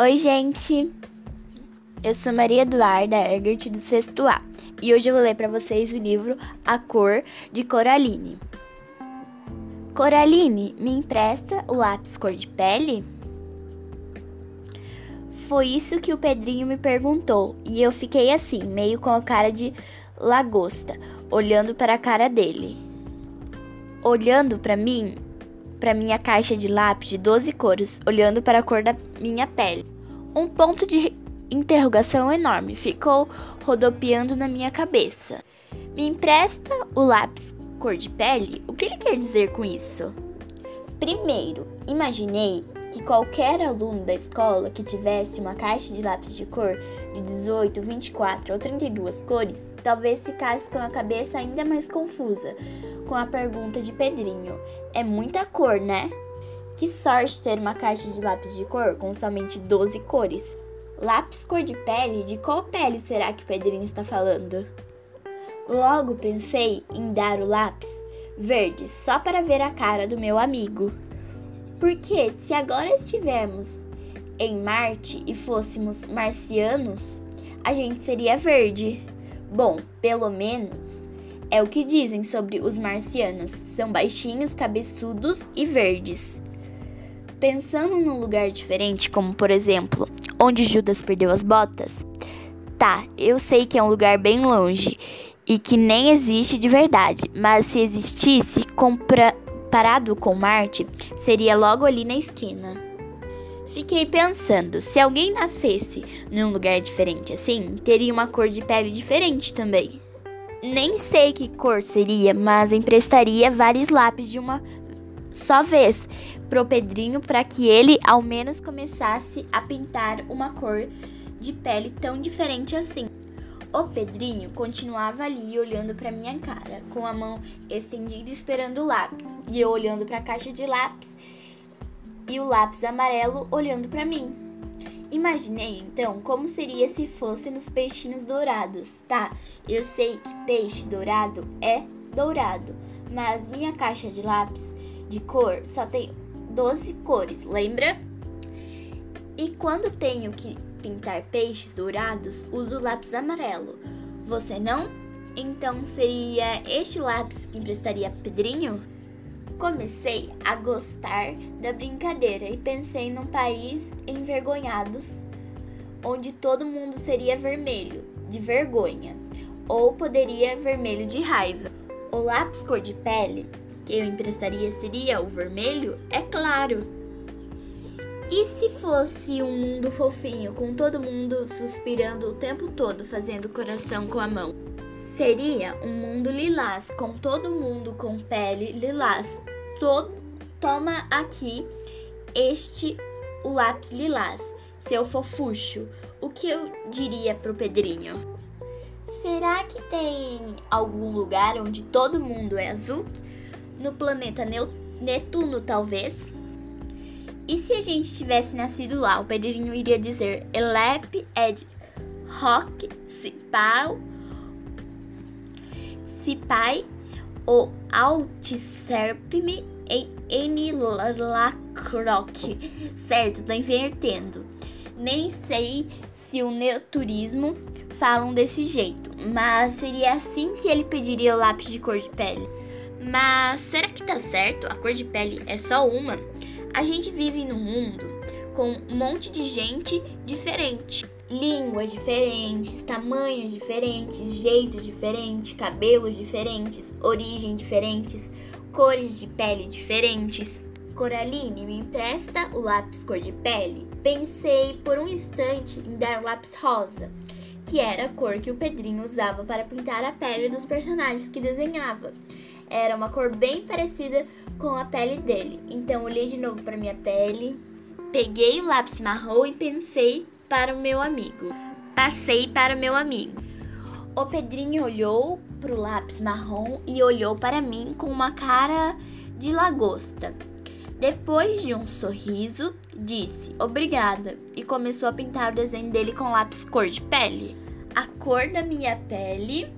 Oi, gente! Eu sou Maria Eduarda Egert, do sexto A, e hoje eu vou ler para vocês o livro A Cor, de Coraline. Coraline, me empresta o lápis cor de pele? Foi isso que o Pedrinho me perguntou, e eu fiquei assim, meio com a cara de lagosta, olhando para a cara dele. Olhando para mim, para minha caixa de lápis de 12 cores, olhando para a cor da minha pele. Um ponto de interrogação enorme ficou rodopiando na minha cabeça. Me empresta o lápis cor de pele? O que ele quer dizer com isso? Primeiro, imaginei que qualquer aluno da escola que tivesse uma caixa de lápis de cor de 18, 24 ou 32 cores, talvez ficasse com a cabeça ainda mais confusa com a pergunta de Pedrinho: É muita cor, né? Que sorte ter uma caixa de lápis de cor com somente 12 cores. Lápis cor de pele? De qual pele será que Pedrinho está falando? Logo pensei em dar o lápis verde só para ver a cara do meu amigo. Porque se agora estivermos em Marte e fôssemos marcianos, a gente seria verde. Bom, pelo menos é o que dizem sobre os marcianos. São baixinhos, cabeçudos e verdes. Pensando num lugar diferente, como por exemplo, onde Judas perdeu as botas, tá, eu sei que é um lugar bem longe e que nem existe de verdade, mas se existisse, comparado com Marte, seria logo ali na esquina. Fiquei pensando, se alguém nascesse num lugar diferente assim, teria uma cor de pele diferente também. Nem sei que cor seria, mas emprestaria vários lápis de uma só vez pro Pedrinho para que ele ao menos começasse a pintar uma cor de pele tão diferente assim. O Pedrinho continuava ali olhando para minha cara, com a mão estendida esperando o lápis, e eu olhando para a caixa de lápis e o lápis amarelo olhando para mim. Imaginei então como seria se fôssemos peixinhos dourados. Tá, eu sei que peixe dourado é dourado, mas minha caixa de lápis de cor só tem 12 cores, lembra? E quando tenho que pintar peixes dourados, uso lápis amarelo. Você não? Então seria este lápis que emprestaria Pedrinho? Comecei a gostar da brincadeira e pensei num país envergonhados, onde todo mundo seria vermelho, de vergonha, ou poderia vermelho de raiva. O lápis cor de pele que eu emprestaria seria o vermelho? É claro. E se fosse um mundo fofinho, com todo mundo suspirando o tempo todo, fazendo coração com a mão? Seria um mundo lilás, com todo mundo com pele lilás. Toma aqui este o lápis lilás, seu fofucho. O que eu diria pro Pedrinho? Será que tem algum lugar onde todo mundo é azul? No planeta Netuno, talvez? E se a gente tivesse nascido lá, o Pedrinho iria dizer Elep ed Rock Cipau Cipai ou Altiserpme em Enilacroc. Certo, tô invertendo. Nem sei se o neoturismo falam desse jeito, mas seria assim que ele pediria o lápis de cor de pele. Mas será que tá certo? A cor de pele é só uma? A gente vive num mundo com um monte de gente diferente. Línguas diferentes, tamanhos diferentes, jeitos diferentes, cabelos diferentes, origem diferentes, cores de pele diferentes. Coraline, me empresta o lápis cor de pele? Pensei por um instante em dar o lápis rosa, que era a cor que o Pedrinho usava para pintar a pele dos personagens que desenhava. Era uma cor bem parecida com a pele dele. Então olhei de novo para minha pele, peguei o lápis marrom e pensei para o meu amigo. Passei para o meu amigo. O Pedrinho olhou para o lápis marrom e olhou para mim com uma cara de lagosta. Depois de um sorriso, disse obrigada e começou a pintar o desenho dele com lápis cor de pele. A cor da minha pele